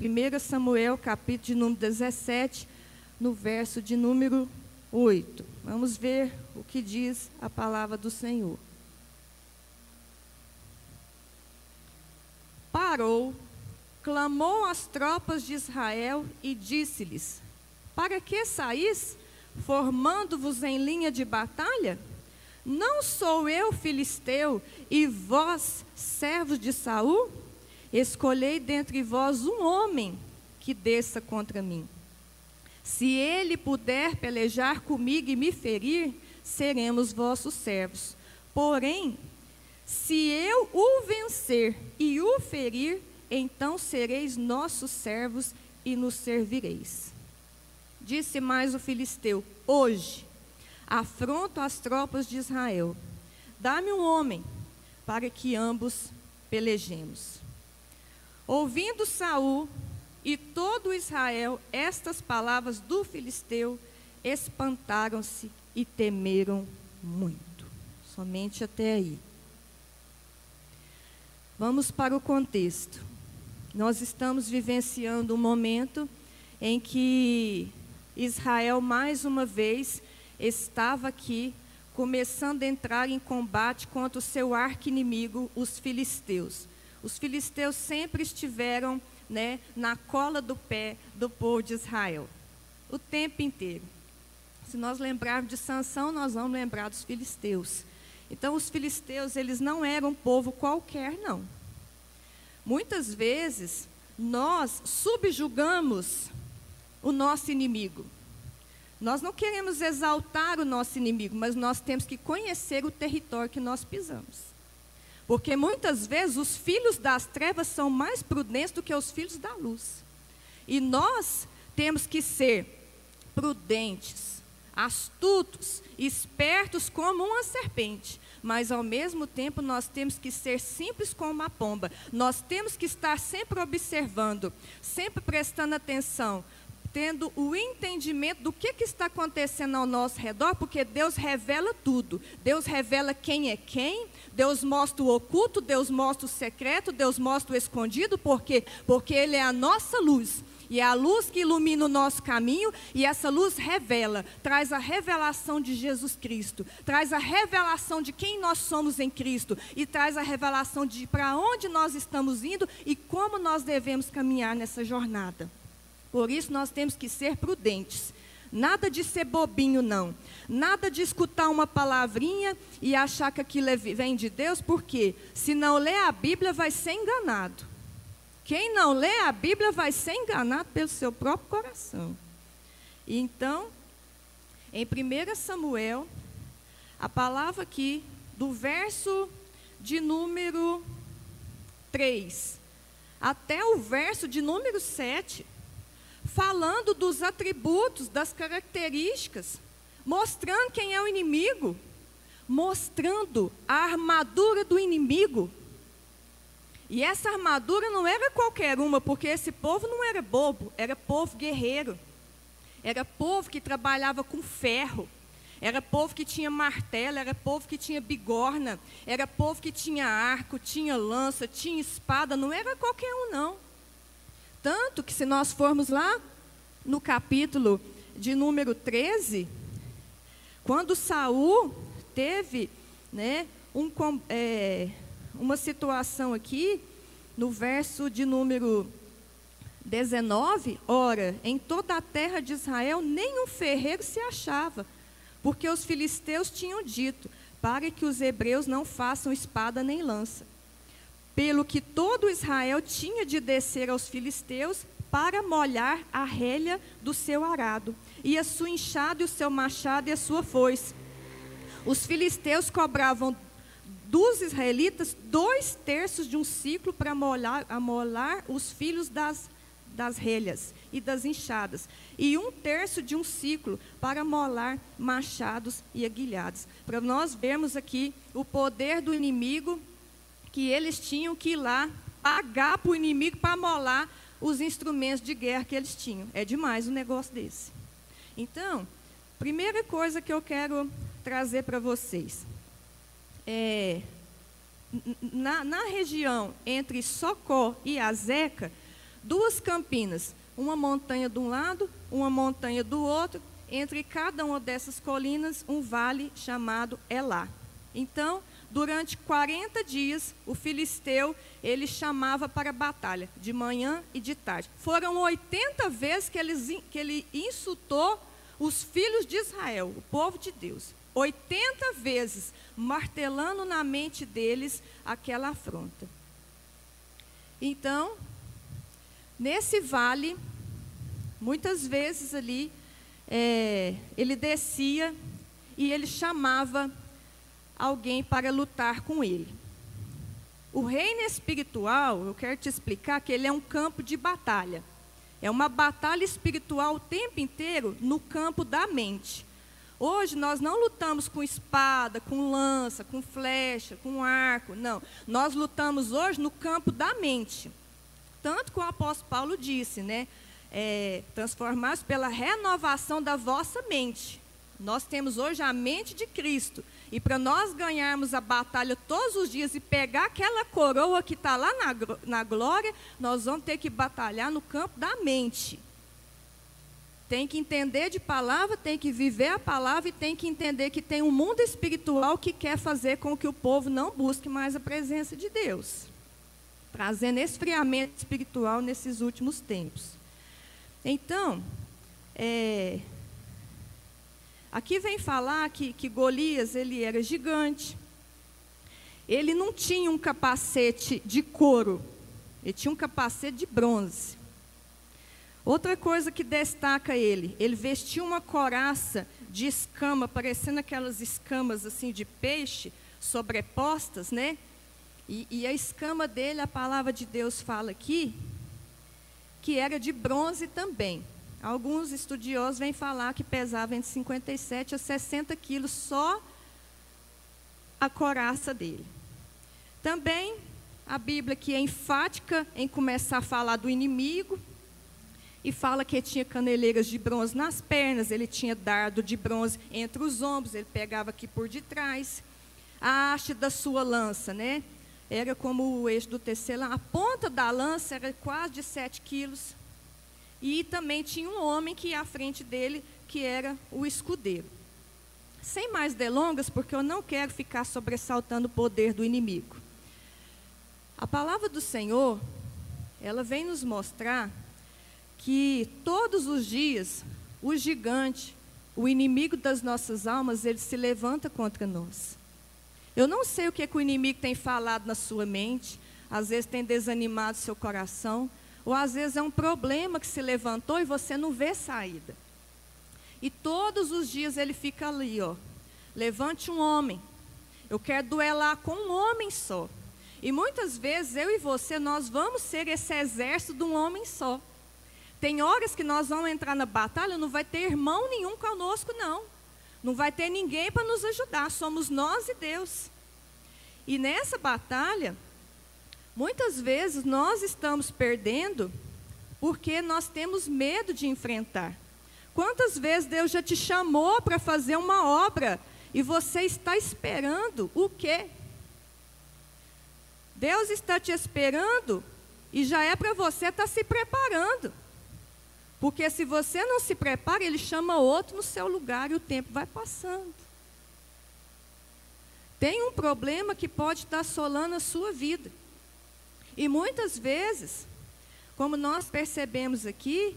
1 Samuel, capítulo de número 17, no verso de número 8. Vamos ver o que diz a palavra do Senhor. Parou, clamou às tropas de Israel e disse-lhes: Para que saís, formando-vos em linha de batalha? Não sou eu filisteu e vós servos de Saul? Escolhei dentre vós um homem que desça contra mim. Se ele puder pelejar comigo e me ferir, seremos vossos servos. Porém, se eu o vencer e o ferir, então sereis nossos servos e nos servireis. Disse mais o filisteu: Hoje afronto as tropas de Israel. Dá-me um homem para que ambos pelejemos. Ouvindo Saul e todo Israel estas palavras do filisteu, espantaram-se e temeram muito. Somente até aí. Vamos para o contexto. Nós estamos vivenciando um momento em que Israel mais uma vez estava aqui começando a entrar em combate contra o seu arqui-inimigo, os filisteus. Os filisteus sempre estiveram né, na cola do pé do povo de Israel, o tempo inteiro. Se nós lembrarmos de Sansão, nós vamos lembrar dos filisteus. Então, os filisteus, eles não eram um povo qualquer, não. Muitas vezes, nós subjugamos o nosso inimigo. Nós não queremos exaltar o nosso inimigo, mas nós temos que conhecer o território que nós pisamos. Porque muitas vezes os filhos das trevas são mais prudentes do que os filhos da luz. E nós temos que ser prudentes, astutos, espertos como uma serpente. Mas ao mesmo tempo nós temos que ser simples como uma pomba. Nós temos que estar sempre observando, sempre prestando atenção, tendo o entendimento do que, que, está acontecendo ao nosso redor, porque Deus revela tudo. Deus revela quem é quem, Deus mostra o oculto, Deus mostra o secreto, Deus mostra o escondido, por quê? Porque Ele é a nossa luz. E é a luz que ilumina o nosso caminho, e essa luz revela, traz a revelação de Jesus Cristo, traz a revelação de quem nós somos em Cristo, e traz a revelação de para onde nós estamos indo e como nós devemos caminhar nessa jornada. Por isso nós temos que ser prudentes. Nada de ser bobinho, não. Nada de escutar uma palavrinha e achar que aquilo é vem de Deus, porque se não lê a Bíblia vai ser enganado. Quem não lê a Bíblia vai ser enganado pelo seu próprio coração. Então, em 1 Samuel, a palavra aqui, do verso de número 3 até o verso de número 7, falando dos atributos, das características, mostrando quem é o inimigo, mostrando a armadura do inimigo. E essa armadura não era qualquer uma, porque esse povo não era bobo, era povo guerreiro. Era povo que trabalhava com ferro. Era povo que tinha martelo, era povo que tinha bigorna, era povo que tinha arco, tinha lança, tinha espada, não era qualquer um, não. Tanto que se nós formos lá no capítulo de número 13, quando Saul teve né, um, é, uma situação aqui, no verso de número 19, ora, em toda a terra de Israel nenhum ferreiro se achava, porque os filisteus tinham dito, para que os hebreus não façam espada nem lança pelo que todo Israel tinha de descer aos filisteus para molhar a relha do seu arado, e a sua enxada, e o seu machado e a sua foice. Os filisteus cobravam dos israelitas dois terços de um ciclo para molar, amolar os filhos das, das relhas e das enxadas, e um terço de um ciclo para molar machados e aguilhados. Para nós vermos aqui o poder do inimigo que eles tinham que ir lá pagar para o inimigo para molar os instrumentos de guerra que eles tinham. É demais um negócio desse. Então, primeira coisa que eu quero trazer para vocês é na, na, região entre Socó e Azeca, duas campinas, uma montanha de um lado, uma montanha do outro, entre cada uma dessas colinas, um vale chamado Elá. Então, durante 40 dias, o filisteu, ele chamava para a batalha, de manhã e de tarde. Foram 80 vezes que ele, que ele insultou os filhos de Israel, o povo de Deus. 80 vezes, martelando na mente deles aquela afronta. Então, nesse vale, muitas vezes ali, é, ele descia e ele chamava alguém para lutar com ele. O reino espiritual, eu quero te explicar que ele é um campo de batalha. É uma batalha espiritual o tempo inteiro no campo da mente. Hoje nós não lutamos com espada, com lança, com flecha, com arco, não. Nós lutamos hoje no campo da mente. Tanto que o apóstolo Paulo disse, né? É, transformados pela renovação da vossa mente. Nós temos hoje a mente de Cristo. E para nós ganharmos a batalha todos os dias e pegar aquela coroa que está lá na, na glória, nós vamos ter que batalhar no campo da mente. Tem que entender de palavra, tem que viver a palavra e tem que entender que tem um mundo espiritual que quer fazer com que o povo não busque mais a presença de Deus, trazendo esfriamento espiritual nesses últimos tempos. Então, é, aqui vem falar que, que Golias ele era gigante. Ele não tinha um capacete de couro, ele tinha um capacete de bronze. Outra coisa que destaca ele, ele vestia uma coraça de escama, parecendo aquelas escamas assim de peixe sobrepostas, né? E, e, a escama dele, a palavra de Deus fala aqui, que era de bronze também. Alguns estudiosos vêm falar que pesava entre 57 a 60 quilos só a coraça dele. Também a Bíblia que é enfática em começar a falar do inimigo, e fala que ele tinha caneleiras de bronze nas pernas, ele tinha dardo de bronze entre os ombros, ele pegava aqui por detrás. A haste da sua lança, né? Era como o eixo do tecelã. A ponta da lança era quase de 7 quilos. E também tinha um homem que ia à frente dele, que era o escudeiro. Sem mais delongas, porque eu não quero ficar sobressaltando o poder do inimigo. A palavra do Senhor, ela vem nos mostrar que todos os dias o gigante, o inimigo das nossas almas, ele se levanta contra nós. Eu não sei o que, é que o inimigo tem falado na sua mente, às vezes tem desanimado seu coração, ou às vezes é um problema que se levantou e você não vê saída. E todos os dias ele fica ali, ó. Levante um homem. Eu quero duelar com um homem só. E muitas vezes eu e você nós vamos ser esse exército de um homem só. Tem horas que nós vamos entrar na batalha, não vai ter irmão nenhum conosco, não. Não vai ter ninguém para nos ajudar, somos nós e Deus. E nessa batalha, muitas vezes nós estamos perdendo porque nós temos medo de enfrentar. Quantas vezes Deus já te chamou para fazer uma obra e você está esperando o quê? Deus está te esperando e já é para você estar tá se preparando. Porque se você não se prepara, ele chama outro no seu lugar e o tempo vai passando. Tem um problema que pode estar assolando a sua vida. E muitas vezes, como nós percebemos aqui,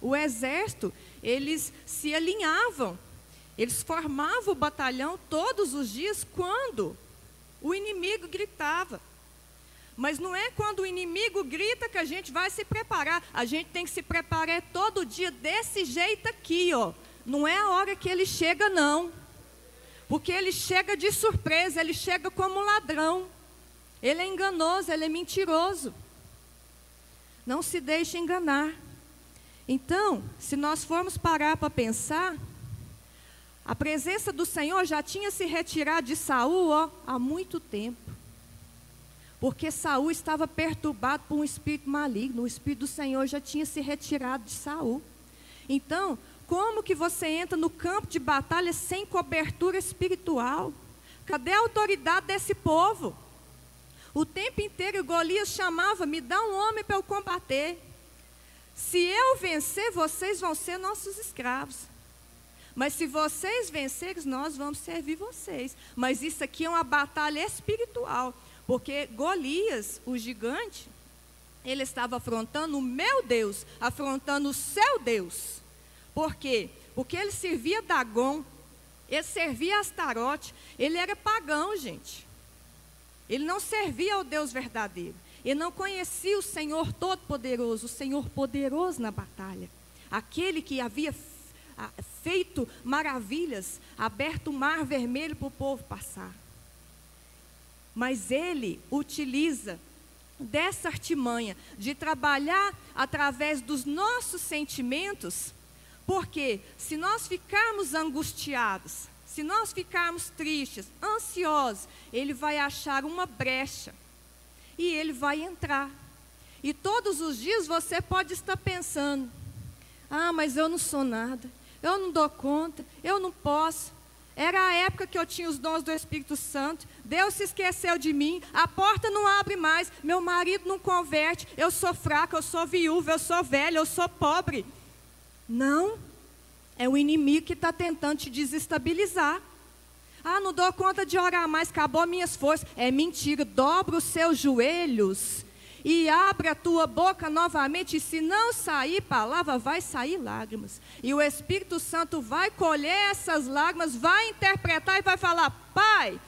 o exército, eles se alinhavam, eles formavam o batalhão todos os dias quando o inimigo gritava. Mas não é quando o inimigo grita que a gente vai se preparar. A gente tem que se preparar todo dia desse jeito aqui, ó. Não é a hora que ele chega, não. Porque ele chega de surpresa, ele chega como ladrão. Ele é enganoso, ele é mentiroso. Não se deixe enganar. Então, se nós formos parar para pensar, a presença do Senhor já tinha se retirado de Saul ó, há muito tempo. Porque Saul estava perturbado por um espírito maligno. O espírito do Senhor já tinha se retirado de Saul. Então, como que você entra no campo de batalha sem cobertura espiritual? Cadê a autoridade desse povo? O tempo inteiro Golias chamava: me dá um homem para eu combater. Se eu vencer, vocês vão ser nossos escravos. Mas se vocês vencerem, nós vamos servir vocês. Mas isso aqui é uma batalha espiritual. Porque Golias, o gigante, ele estava afrontando o meu Deus, afrontando o seu Deus. Por quê? Porque ele servia Dagon, ele servia Astarote, ele era pagão, gente. Ele não servia ao Deus verdadeiro. Ele não conhecia o Senhor Todo-Poderoso, o Senhor poderoso na batalha. Aquele que havia feito maravilhas, aberto o mar vermelho para o povo passar. Mas ele utiliza dessa artimanha de trabalhar através dos nossos sentimentos, porque se nós ficarmos angustiados, se nós ficarmos tristes, ansiosos, ele vai achar uma brecha e ele vai entrar. E todos os dias você pode estar pensando: ah, mas eu não sou nada, eu não dou conta, eu não posso. Era a época que eu tinha os dons do Espírito Santo. Deus se esqueceu de mim. A porta não abre mais. Meu marido não converte. Eu sou fraca, eu sou viúva, eu sou velha, eu sou pobre. Não. É o inimigo que está tentando te desestabilizar. Ah, não dou conta de orar mais, acabou minhas forças. É mentira. Dobra os seus joelhos e abre a tua boca novamente, e se não sair palavra, vai sair lágrimas. E o Espírito Santo vai colher essas lágrimas, vai interpretar e vai falar: Pai,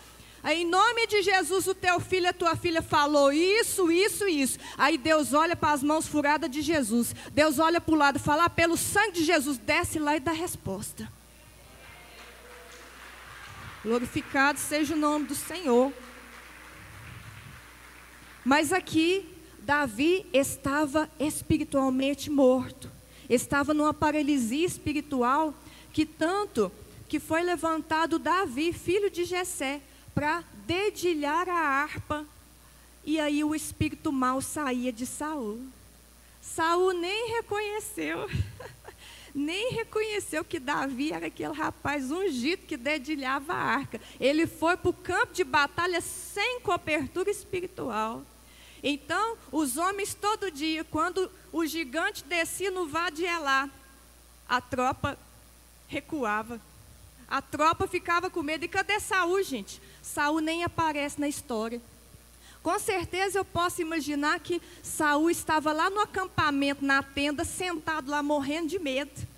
em nome de Jesus, o teu filho, a tua filha falou isso, isso, isso. Aí Deus olha para as mãos furadas de Jesus. Deus olha para o lado e fala: ah, pelo sangue de Jesus, desce lá e dá resposta. Glorificado seja o nome do Senhor. Mas aqui Davi estava espiritualmente morto. Estava numa paralisia espiritual que tanto que foi levantado Davi, filho de Jessé, para dedilhar a harpa. E aí o espírito mal saía de Saul. Saul nem reconheceu, nem reconheceu que Davi era aquele rapaz ungido que dedilhava a arca. Ele foi para o campo de batalha sem cobertura espiritual. Então, os homens todo dia, quando o gigante descia no de Elá, a tropa recuava. A tropa ficava com medo. E cadê Saul, gente? Saul nem aparece na história. Com certeza eu posso imaginar que Saul estava lá no acampamento, na tenda, sentado lá morrendo de medo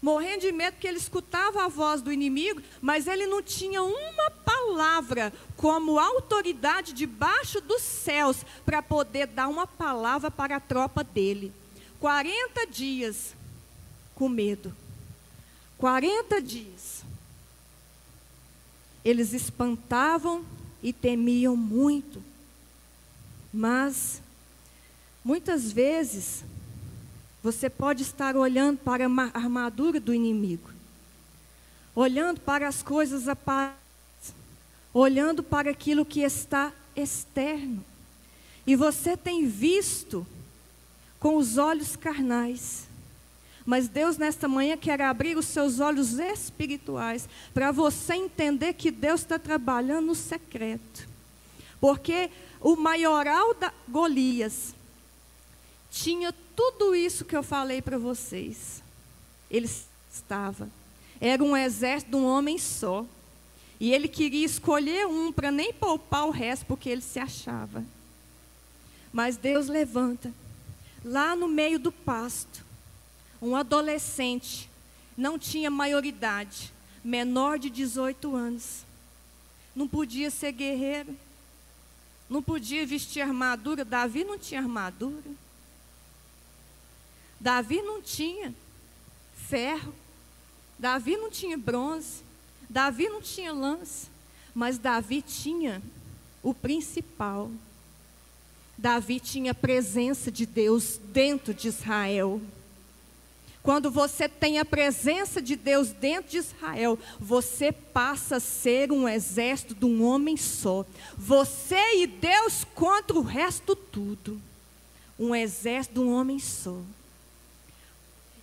morrendo de medo porque ele escutava a voz do inimigo, mas ele não tinha uma palavra como autoridade debaixo dos céus para poder dar uma palavra para a tropa dele. 40 dias com medo. 40 dias. Eles espantavam e temiam muito. Mas, muitas vezes, você pode estar olhando para a armadura do inimigo, olhando para as coisas aparentes, olhando para aquilo que está externo. E você tem visto com os olhos carnais. Mas Deus, nesta manhã, quer abrir os seus olhos espirituais para você entender que Deus está trabalhando no secreto. Porque o maioral da Golias tinha tudo isso que eu falei para vocês. Ele estava. Era um exército de um homem só. E ele queria escolher um para nem poupar o resto, porque ele se achava. Mas Deus levanta, lá no meio do pasto, um adolescente, não tinha maioridade, menor de 18 anos. Não podia ser guerreiro, não podia vestir armadura. Davi não tinha armadura. Davi não tinha ferro, Davi não tinha bronze, Davi não tinha lança, mas Davi tinha o principal. Davi tinha a presença de Deus dentro de Israel. Quando você tem a presença de Deus dentro de Israel, você passa a ser um exército de um homem só. Você e Deus contra o resto tudo. Um exército de um homem só.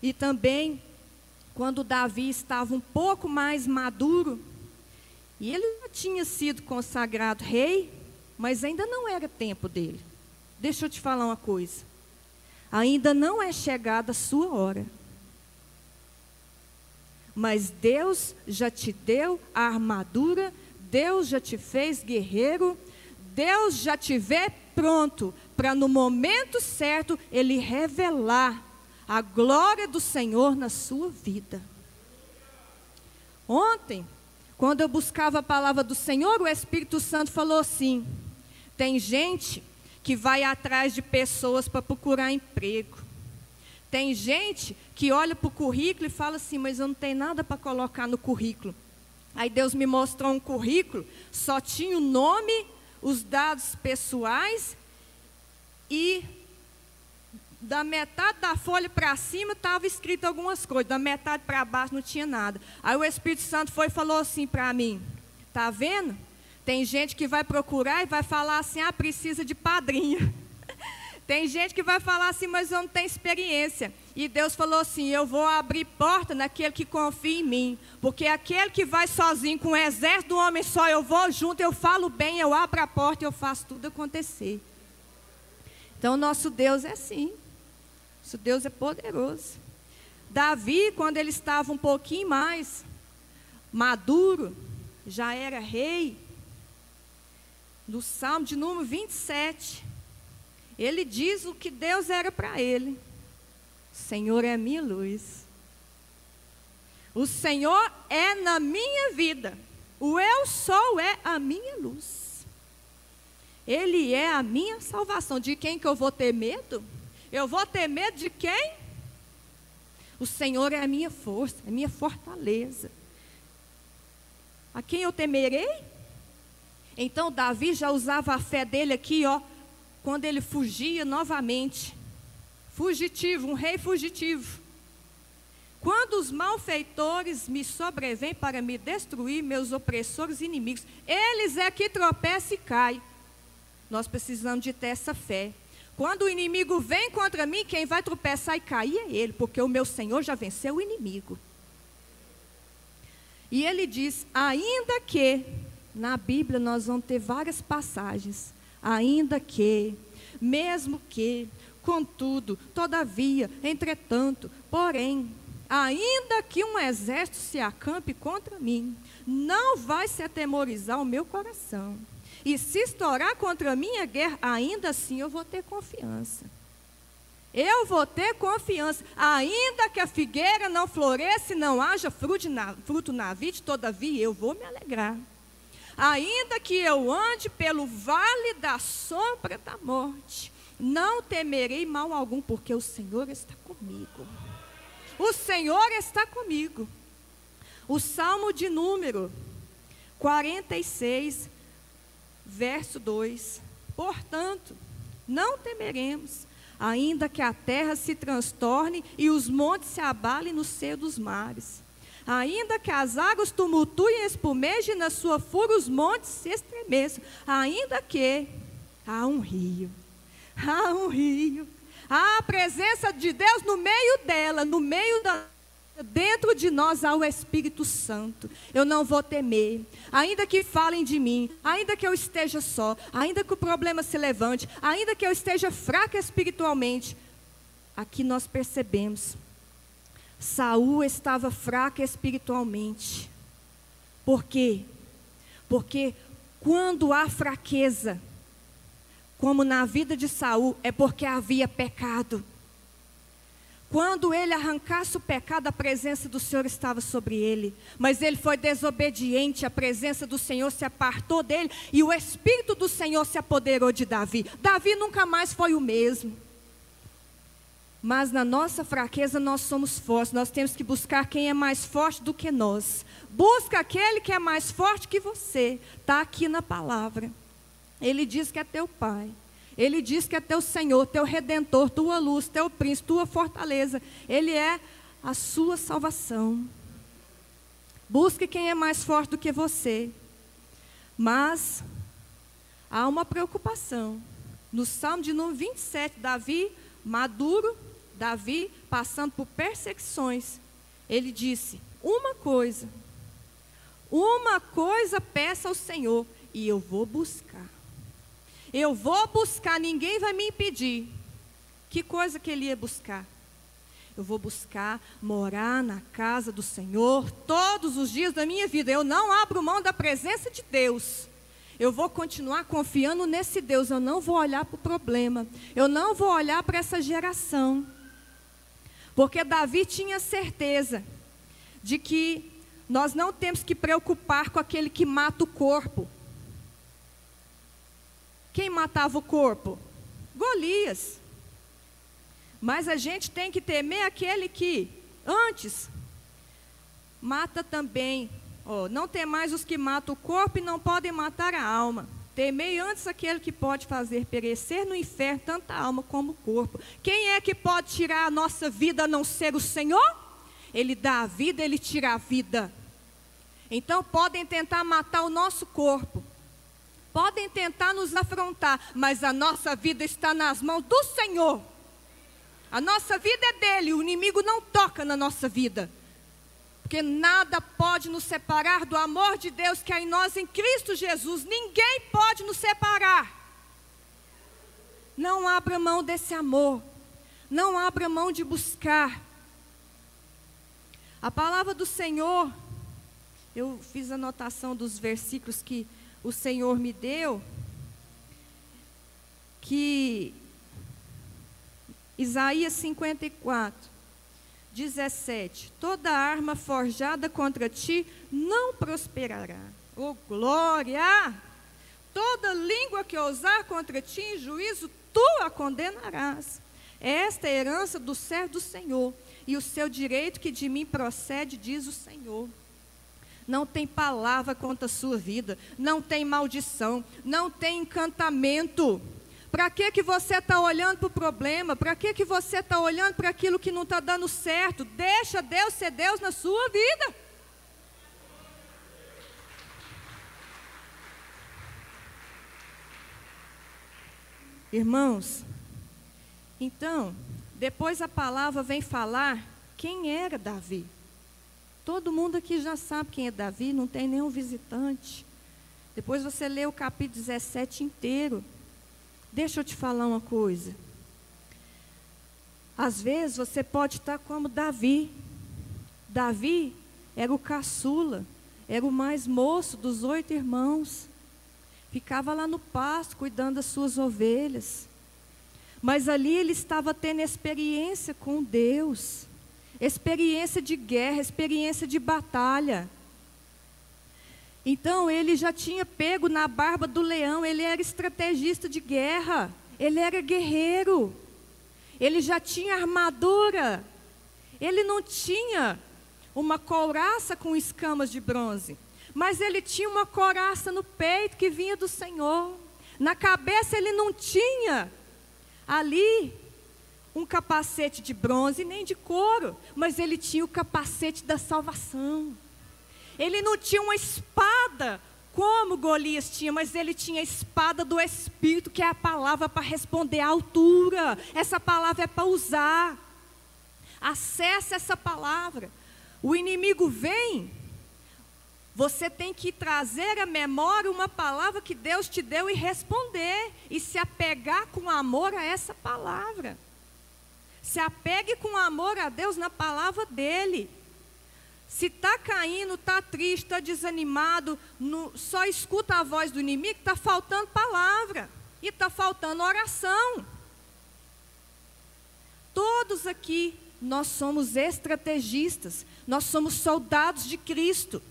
E também, quando Davi estava um pouco mais maduro, e ele já tinha sido consagrado rei, mas ainda não era tempo dele. Deixa eu te falar uma coisa. ainda não é chegada a sua hora. Mas Deus já te deu a armadura, Deus já te fez guerreiro, Deus já te vê pronto para no momento certo ele revelar a glória do Senhor na sua vida. Ontem, quando eu buscava a palavra do Senhor, o Espírito Santo falou assim: tem gente que vai atrás de pessoas para procurar emprego. Tem gente que olha para o currículo e fala assim, mas eu não tenho nada para colocar no currículo. Aí Deus me mostrou um currículo, só tinha o nome, os dados pessoais e da metade da folha para cima estava escrito algumas coisas, da metade para baixo não tinha nada. Aí o Espírito Santo foi e falou assim para mim: Tá vendo? Tem gente que vai procurar e vai falar assim: Ah, precisa de padrinho. Tem gente que vai falar assim, mas eu não tenho experiência. E Deus falou assim: Eu vou abrir porta naquele que confia em mim. Porque aquele que vai sozinho com um exército do homem só, eu vou junto, eu falo bem, eu abro a porta eu faço tudo acontecer. Então, nosso Deus é assim. Nosso Deus é poderoso. Davi, quando ele estava um pouquinho mais maduro, já era rei, no Salmo de número 27, ele diz o que Deus era para ele: Senhor é minha luz. O Senhor é na minha vida. O eu sou é a minha luz. Ele é a minha salvação. De quem que eu vou ter medo? Eu vou ter medo de quem? O Senhor é a minha força, a minha fortaleza. A quem eu temerei? Então Davi já usava a fé dele aqui, ó, quando ele fugia novamente. Fugitivo, um rei fugitivo. Quando os malfeitores me sobrevêm para me destruir, meus opressores inimigos, eles é que tropeçam e caem. Nós precisamos de ter essa fé. Quando o inimigo vem contra mim, quem vai tropeçar e cair é ele, porque o meu Senhor já venceu o inimigo. E ele diz: ainda que na Bíblia nós vamos ter várias passagens. Ainda que, mesmo que, contudo, todavia, entretanto, porém, ainda que um exército se acampe contra mim, não vai se atemorizar o meu coração. E se estourar contra a minha guerra, ainda assim eu vou ter confiança. Eu vou ter confiança, ainda que a figueira não floresça e não haja fruto na, fruto na todavia eu vou me alegrar. Ainda que eu ande pelo vale da sombra da morte, não temerei mal algum, porque o Senhor está comigo. O Senhor está comigo. O Salmo de número 46, verso 2. Portanto, não temeremos, ainda que a terra se transtorne e os montes se abalem no seio dos mares Ainda que as águas tumultuem e espumejem na sua fúria, os montes se estremeçam. Ainda que há um rio, há um rio, há a presença de Deus no meio dela, no meio da Dentro de nós há o Espírito Santo. Eu não vou temer. Ainda que falem de mim, ainda que eu esteja só, ainda que o problema se levante, ainda que eu esteja fraca espiritualmente, aqui nós percebemos Saul estava fraco espiritualmente. Por quê? Porque quando há fraqueza, como na vida de Saul, é porque havia pecado. Quando ele arrancasse o pecado, a presença do Senhor estava sobre ele. Mas ele foi desobediente, a presença do Senhor se apartou dele e o Espírito do Senhor se apoderou de Davi. Davi nunca mais foi o mesmo. Mas na nossa fraqueza nós somos fortes. Nós temos que buscar quem é mais forte do que nós. Busca aquele que é mais forte que você. Está aqui na palavra. Ele diz que é teu Pai. Ele diz que é teu Senhor, teu Redentor, tua luz, teu príncipe, tua fortaleza. Ele é a sua salvação. Busque quem é mais forte do que você. Mas há uma preocupação. No Salmo de número 27, Davi, maduro, Davi, passando por perseguições, ele disse: Uma coisa, uma coisa peça ao Senhor, e eu vou buscar. Eu vou buscar, ninguém vai me impedir. Que coisa que ele ia buscar? Eu vou buscar morar na casa do Senhor todos os dias da minha vida. Eu não abro mão da presença de Deus. Eu vou continuar confiando nesse Deus. Eu não vou olhar para o problema. Eu não vou olhar para essa geração. Porque Davi tinha certeza de que nós não temos que preocupar com aquele que mata o corpo. Quem matava o corpo? Golias. Mas a gente tem que temer aquele que, antes, mata também. Oh, não tem mais os que matam o corpo e não podem matar a alma. Temei antes aquele que pode fazer perecer no inferno tanta alma como o corpo. Quem é que pode tirar a nossa vida a não ser o Senhor? Ele dá a vida, ele tira a vida. Então podem tentar matar o nosso corpo. Podem tentar nos afrontar, mas a nossa vida está nas mãos do Senhor. A nossa vida é dele, o inimigo não toca na nossa vida. Porque nada pode nos separar do amor de Deus que há em nós em Cristo Jesus. Ninguém pode nos separar. Não abra mão desse amor. Não abra mão de buscar. A palavra do Senhor, eu fiz anotação dos versículos que o Senhor me deu, que Isaías 54, 17: Toda arma forjada contra ti não prosperará. Oh, glória! Toda língua que ousar contra ti em juízo, tu a condenarás. Esta é a herança do servo do Senhor, e o seu direito que de mim procede, diz o Senhor. Não tem palavra contra a sua vida, não tem maldição, não tem encantamento. Para que, que você está olhando para o problema? Para que, que você está olhando para aquilo que não está dando certo? Deixa Deus ser Deus na sua vida. Irmãos, então, depois a palavra vem falar quem era Davi. Todo mundo aqui já sabe quem é Davi, não tem nenhum visitante. Depois você lê o capítulo 17 inteiro. Deixa eu te falar uma coisa. Às vezes você pode estar como Davi. Davi era o caçula, era o mais moço dos oito irmãos. Ficava lá no pasto cuidando das suas ovelhas. Mas ali ele estava tendo experiência com Deus, experiência de guerra, experiência de batalha. Então ele já tinha pego na barba do leão, ele era estrategista de guerra, ele era guerreiro, ele já tinha armadura, ele não tinha uma couraça com escamas de bronze, mas ele tinha uma couraça no peito que vinha do Senhor. Na cabeça ele não tinha ali um capacete de bronze nem de couro, mas ele tinha o capacete da salvação. Ele não tinha uma espada como Golias tinha, mas ele tinha a espada do Espírito, que é a palavra para responder à altura. Essa palavra é para usar. Acesse essa palavra. O inimigo vem, você tem que trazer à memória uma palavra que Deus te deu e responder. E se apegar com amor a essa palavra. Se apegue com amor a Deus na palavra dele. Se está caindo, está triste, está desanimado, no, só escuta a voz do inimigo, está faltando palavra. E está faltando oração. Todos aqui, nós somos estrategistas, nós somos soldados de Cristo.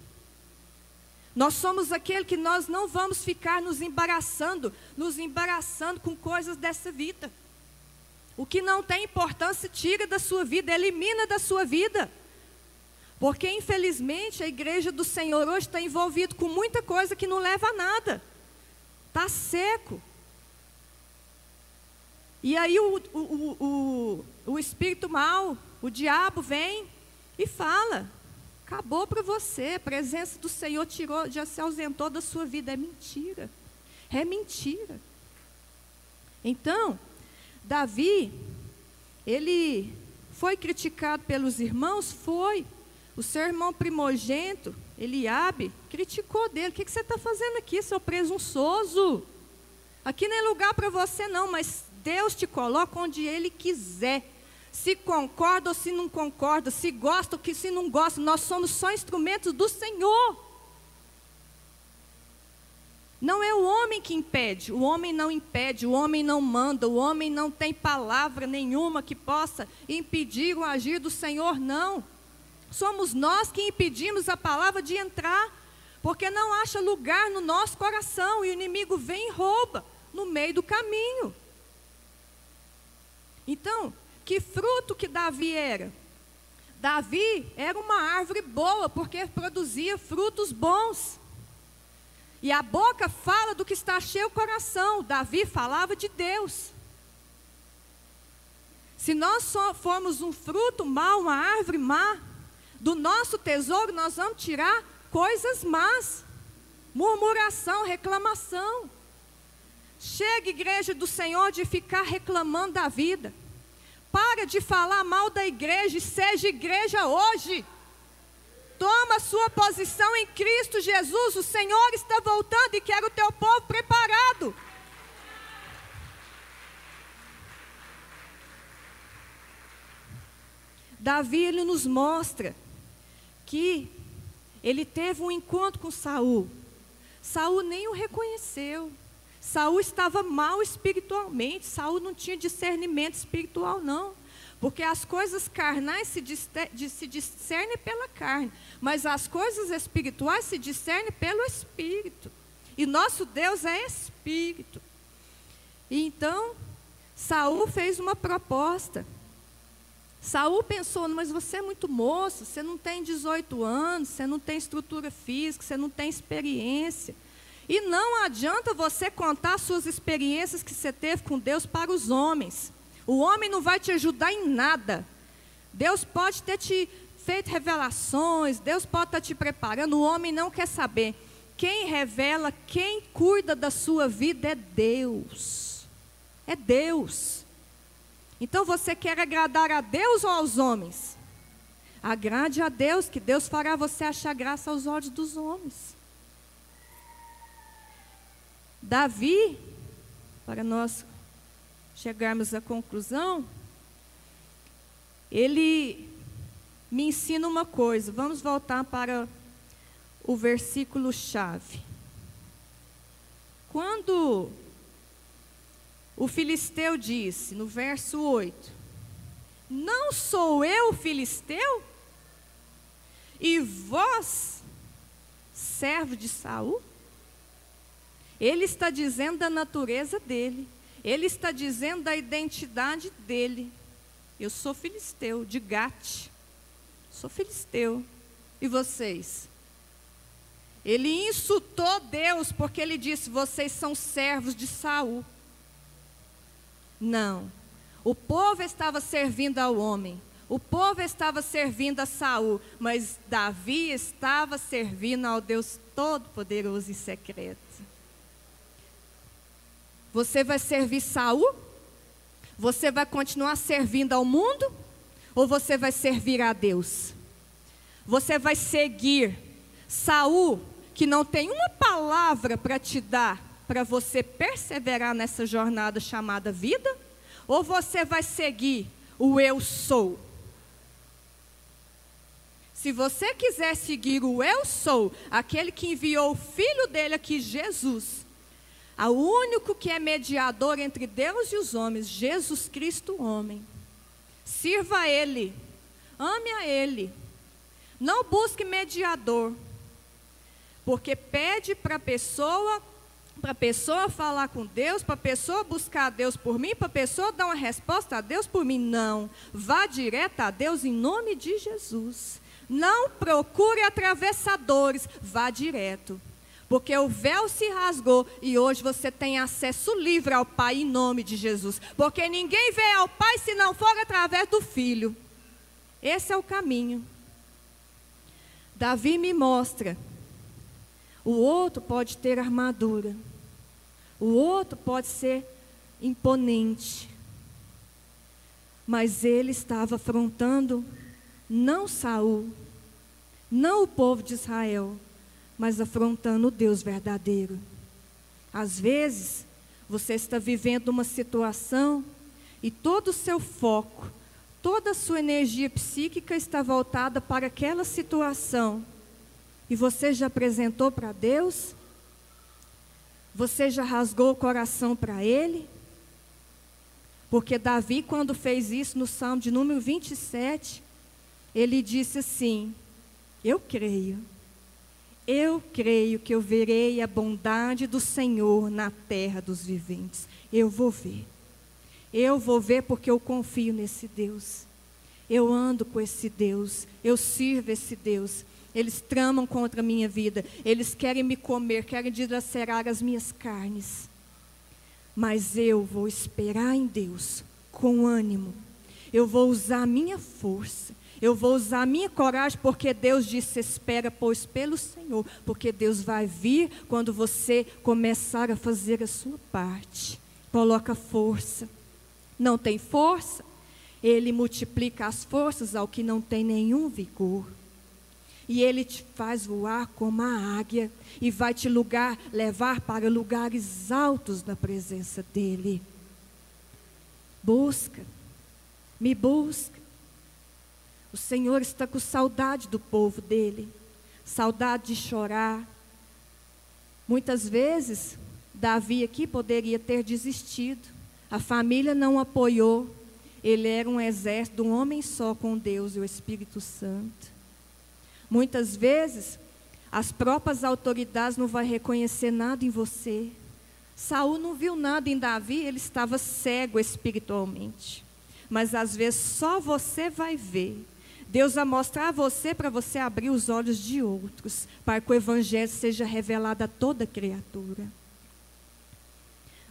Nós somos aquele que nós não vamos ficar nos embaraçando, nos embaraçando com coisas dessa vida. O que não tem importância, tira da sua vida, elimina da sua vida. Porque, infelizmente, a igreja do Senhor hoje está envolvida com muita coisa que não leva a nada. Está seco. E aí o, o, o, o, espírito mal, o diabo vem e fala: acabou para você, a presença do Senhor tirou, já se ausentou da sua vida. É mentira. É mentira. Então, Davi, ele foi criticado pelos irmãos? Foi. O seu irmão primogênito, Eliabe, criticou dele. O que, você está fazendo aqui, seu presunçoso? Aqui não é lugar para você, não, mas Deus te coloca onde Ele quiser. Se concorda ou se não concorda, se gosta ou que se não gosta, nós somos só instrumentos do Senhor. Não é o homem que impede, o homem não impede, o homem não manda, o homem não tem palavra nenhuma que possa impedir o agir do Senhor, não. Somos nós que impedimos a palavra de entrar, porque não acha lugar no nosso coração e o inimigo vem e rouba no meio do caminho. Então, que fruto que Davi era? Davi era uma árvore boa, porque produzia frutos bons. E a boca fala do que está cheio o coração. Davi falava de Deus. Se nós só formos um fruto mau, uma árvore má, do nosso tesouro nós vamos tirar coisas más. Murmuração, reclamação. Chega, igreja do Senhor, de ficar reclamando da vida. Para de falar mal da igreja e seja igreja hoje. Toma sua posição em Cristo Jesus. O Senhor está voltando e quer o teu povo preparado. Davi ele nos mostra que ele teve um encontro com Saul. Saul nem o reconheceu. Saul estava mal espiritualmente. Saul não tinha discernimento espiritual não. Porque as coisas carnais se, discernem pela carne, mas as coisas espirituais se discernem pelo Espírito. E nosso Deus é Espírito. E então, Saul fez uma proposta. Saul pensou, mas você é muito moço, você não tem 18 anos, você não tem estrutura física, você não tem experiência. E não adianta você contar suas experiências que você teve com Deus para os homens. O homem não vai te ajudar em nada. Deus pode ter te feito revelações, Deus pode estar te preparando, o homem não quer saber. Quem revela, quem cuida da sua vida é Deus. É Deus. Então você quer agradar a Deus ou aos homens? Agrade a Deus, que Deus fará você achar graça aos olhos dos homens. Davi, para nós chegarmos à conclusão, ele me ensina uma coisa. Vamos voltar para o versículo chave. Quando o filisteu disse, no verso 8: Não sou eu filisteu? E vós, servo de Saul? Ele está dizendo da natureza dele. Ele está dizendo da identidade dele. Eu sou filisteu, de Gate. Sou filisteu. E vocês? Ele insultou Deus porque ele disse: "Vocês são servos de Saul". Não. O povo estava servindo ao homem. O povo estava servindo a Saul, mas Davi estava servindo ao Deus todo-poderoso e secreto. Você vai servir Saul? Você vai continuar servindo ao mundo? Ou você vai servir a Deus? Você vai seguir Saul, que não tem uma palavra para te dar para você perseverar nessa jornada chamada vida? Ou você vai seguir o eu sou? Se você quiser seguir o eu sou, aquele que enviou o filho dele aqui, Jesus, o único que é mediador entre Deus e os homens, Jesus Cristo, homem. Sirva a Ele, ame a Ele. Não busque mediador, porque pede para a pessoa, para a pessoa falar com Deus, para a pessoa buscar a Deus por mim, para a pessoa dar uma resposta a Deus por mim. Não, vá direto a Deus em nome de Jesus. Não procure atravessadores, vá direto. Porque o véu se rasgou e hoje você tem acesso livre ao Pai em nome de Jesus. Porque ninguém vê ao Pai se não for através do Filho. Esse é o caminho. Davi me mostra. O outro pode ter armadura. O outro pode ser imponente. Mas ele estava afrontando não Saul, não o povo de Israel, mas afrontando o Deus verdadeiro. Às vezes, Você está vivendo uma situação e todo o seu foco, toda a sua energia psíquica está voltada para aquela situação. E você já apresentou para Deus? Você já rasgou o coração para Ele? Porque Davi, quando fez isso no Salmo de número 27, ele disse assim: Eu creio, eu creio que eu verei a bondade do Senhor na terra dos viventes. Eu vou ver. Eu vou ver porque eu confio nesse Deus. Eu ando com esse Deus. Eu sirvo esse Deus. Eles tramam contra a minha vida. Eles querem me comer, querem dilacerar as minhas carnes. Mas eu vou esperar em Deus com ânimo. Eu vou usar a minha força. Eu vou usar a minha coragem, porque Deus disse: espera, pois, pelo Senhor, porque Deus vai vir quando você começar a fazer a sua parte. Coloca força. Não tem força? Ele multiplica as forças ao que não tem nenhum vigor. E ele te faz voar como a águia e vai te lugar, levar para lugares altos na presença dele. Busca, me busca. O Senhor está com saudade do povo dele, saudade de chorar. Muitas vezes, Davi aqui poderia ter desistido, a família não apoiou, ele era um exército, um homem só com Deus e o Espírito Santo. Muitas vezes, as próprias autoridades não vão reconhecer nada em você. Saul não viu nada em Davi, ele estava cego espiritualmente. Mas às vezes só você vai ver. Deus vai mostrar a você para você abrir os olhos de outros, para que o evangelho seja revelado a toda criatura.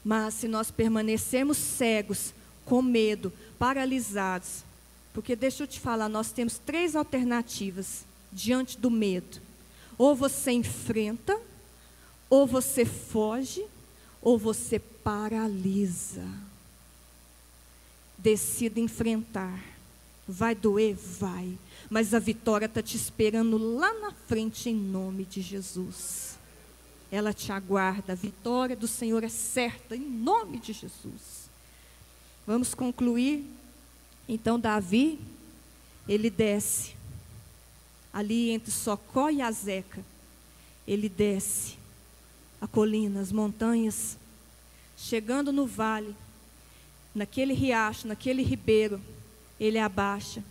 Mas se nós permanecermos cegos, com medo, paralisados, porque deixa eu te falar, nós temos três alternativas diante do medo. Ou você enfrenta, ou você foge, ou você paralisa. Decida enfrentar. Vai doer? Vai. Mas a vitória está te esperando lá na frente, em nome de Jesus. Ela te aguarda. A vitória do Senhor é certa, em nome de Jesus. Vamos concluir. Então, Davi, ele desce ali entre Socó e Azeca, ele desce a colina, as montanhas, chegando no vale, naquele riacho, naquele ribeiro, ele abaixa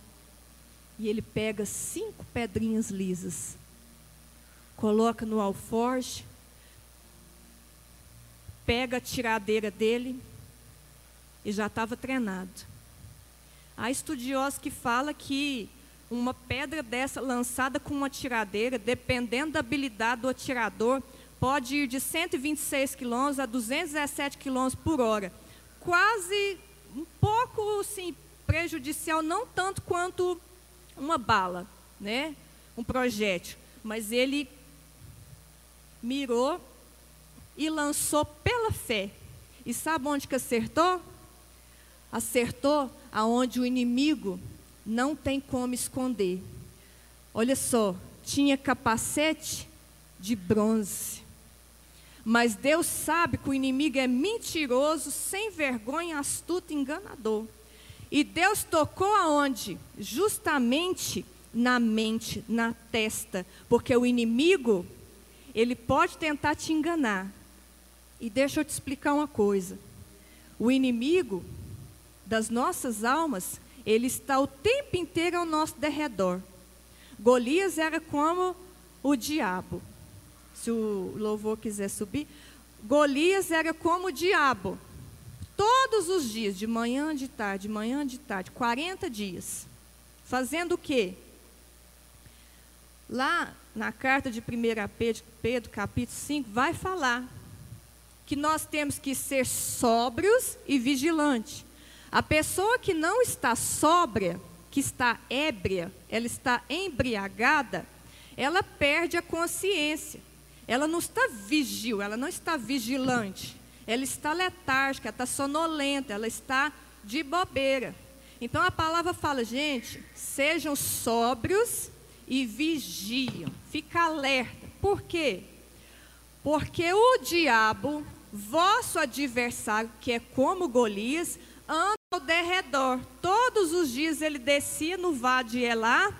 e ele pega cinco pedrinhas lisas, coloca no alforje, pega a tiradeira dele e já estava treinado. Há estudiosos que falam que uma pedra dessa lançada com uma tiradeira, dependendo da habilidade do atirador, pode ir de 126 km a 217 km por hora. Quase um pouco assim, prejudicial, não tanto quanto uma bala, né? um projétil. Mas ele mirou e lançou pela fé. E sabe onde que acertou? Acertou aonde o inimigo não tem como esconder. Olha só, tinha capacete de bronze. Mas Deus sabe que o inimigo é mentiroso, sem vergonha, astuto enganador. E Deus tocou aonde? Justamente na mente, na testa, porque o inimigo, ele pode tentar te enganar. E deixa eu te explicar uma coisa. O inimigo das nossas almas, ele está o tempo inteiro ao nosso derredor. Golias era como o diabo. Se o louvor quiser subir, Golias era como o diabo. Todos os dias, de manhã, de tarde, de manhã, de tarde, 40 dias. Fazendo o quê? Lá na carta de 1 Pedro, Pedro, capítulo 5, vai falar que nós temos que ser sóbrios e vigilantes. A pessoa que não está sóbria, que está ébria, ela está embriagada, ela perde a consciência. Ela não está vigil, ela não está vigilante. Ela está letárgica, ela está sonolenta, ela está de bobeira. Então a palavra fala, gente, sejam sóbrios e vigiam. Fica alerta. Por quê? Porque o diabo vosso adversário, que é como Golias, anda ao derredor. Todos os dias ele descia no vale de Elá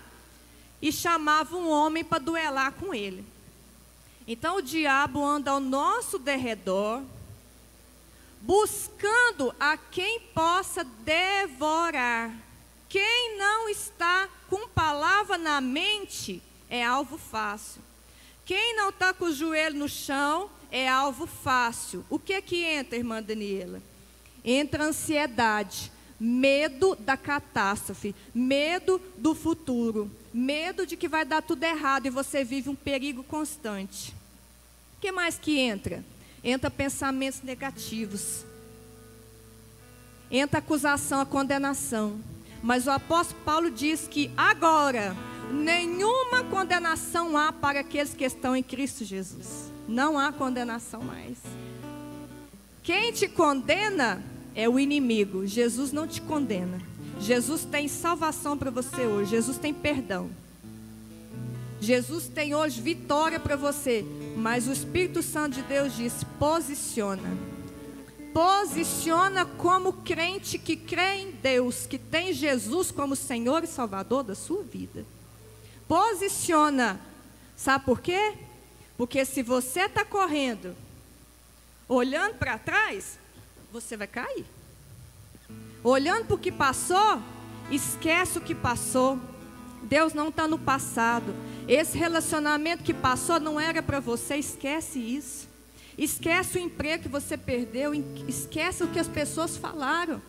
e chamava um homem para duelar com ele. Então o diabo anda ao nosso derredor, buscando a quem possa devorar. Quem não está com palavra na mente é alvo fácil. Quem não está com o joelho no chão é alvo fácil. O que é que entra, irmã Daniela? Entra ansiedade, medo da catástrofe, medo do futuro, medo de que vai dar tudo errado e você vive um perigo constante. O que mais que entra? Entra pensamentos negativos. Entra acusação, a condenação. Mas o apóstolo Paulo diz que agora nenhuma condenação há para aqueles que estão em Cristo Jesus. Não há condenação mais. Quem te condena é o inimigo. Jesus não te condena. Jesus tem salvação para você hoje. Jesus tem perdão. Jesus tem hoje vitória para você. Mas o Espírito Santo de Deus diz: posiciona. Posiciona como crente que crê em Deus, que tem Jesus como Senhor e Salvador da sua vida. Posiciona. Sabe por quê? Porque se você está correndo, olhando para trás, você vai cair. Olhando para o que passou, esquece o que passou. Deus não está no passado. Esse relacionamento que passou não era para você, esquece isso. Esquece o emprego que você perdeu, esquece o que as pessoas falaram.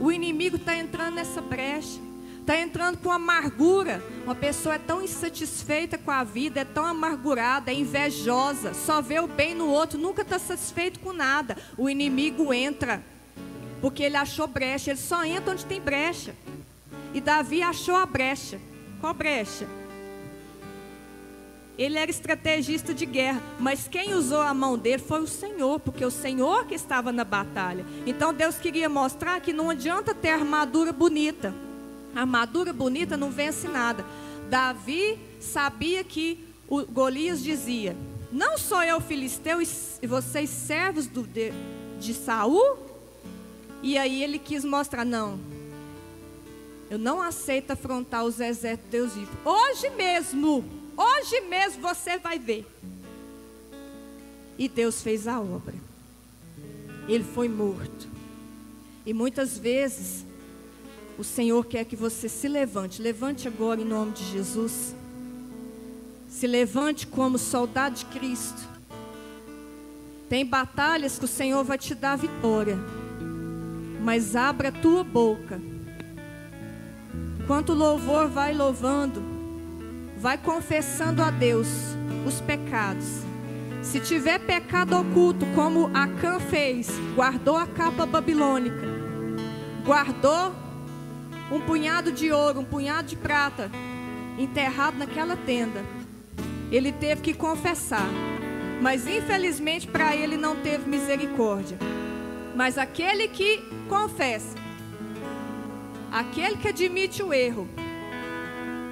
O inimigo está entrando nessa brecha está entrando com amargura. Uma pessoa é tão insatisfeita com a vida, é tão amargurada, é invejosa, só vê o bem no outro, nunca está satisfeito com nada. O inimigo entra, porque ele achou brecha, ele só entra onde tem brecha. E Davi achou a brecha. Qual brecha? Ele era estrategista de guerra, mas quem usou a mão dele foi o Senhor, porque o Senhor que estava na batalha. Então Deus queria mostrar que não adianta ter armadura bonita. Armadura bonita não vence nada. Davi sabia que o Golias dizia: Não sou eu filisteu e vocês servos do, de, de Saul? E aí ele quis mostrar: Não, eu não aceito afrontar os exércitos de Deus vivo. Hoje mesmo, hoje mesmo você vai ver. E Deus fez a obra. Ele foi morto. E muitas vezes o Senhor quer que você se levante. Levante agora em nome de Jesus. Se levante como soldado de Cristo. Tem batalhas que o Senhor vai te dar vitória. Mas abra a tua boca. Enquanto o louvor vai louvando, vai confessando a Deus os pecados. Se tiver pecado oculto, como Acã fez, guardou a capa babilônica, guardou um punhado de ouro, um punhado de prata, enterrado naquela tenda. Ele teve que confessar, mas infelizmente para ele não teve misericórdia. Mas aquele que confessa, aquele que admite o erro,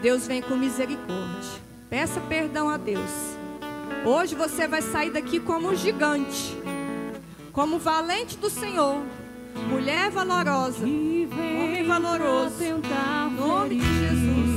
Deus vem com misericórdia. Peça perdão a Deus. Hoje você vai sair daqui como um gigante, como valente do Senhor, mulher valorosa, valoroso. Em nome de Jesus.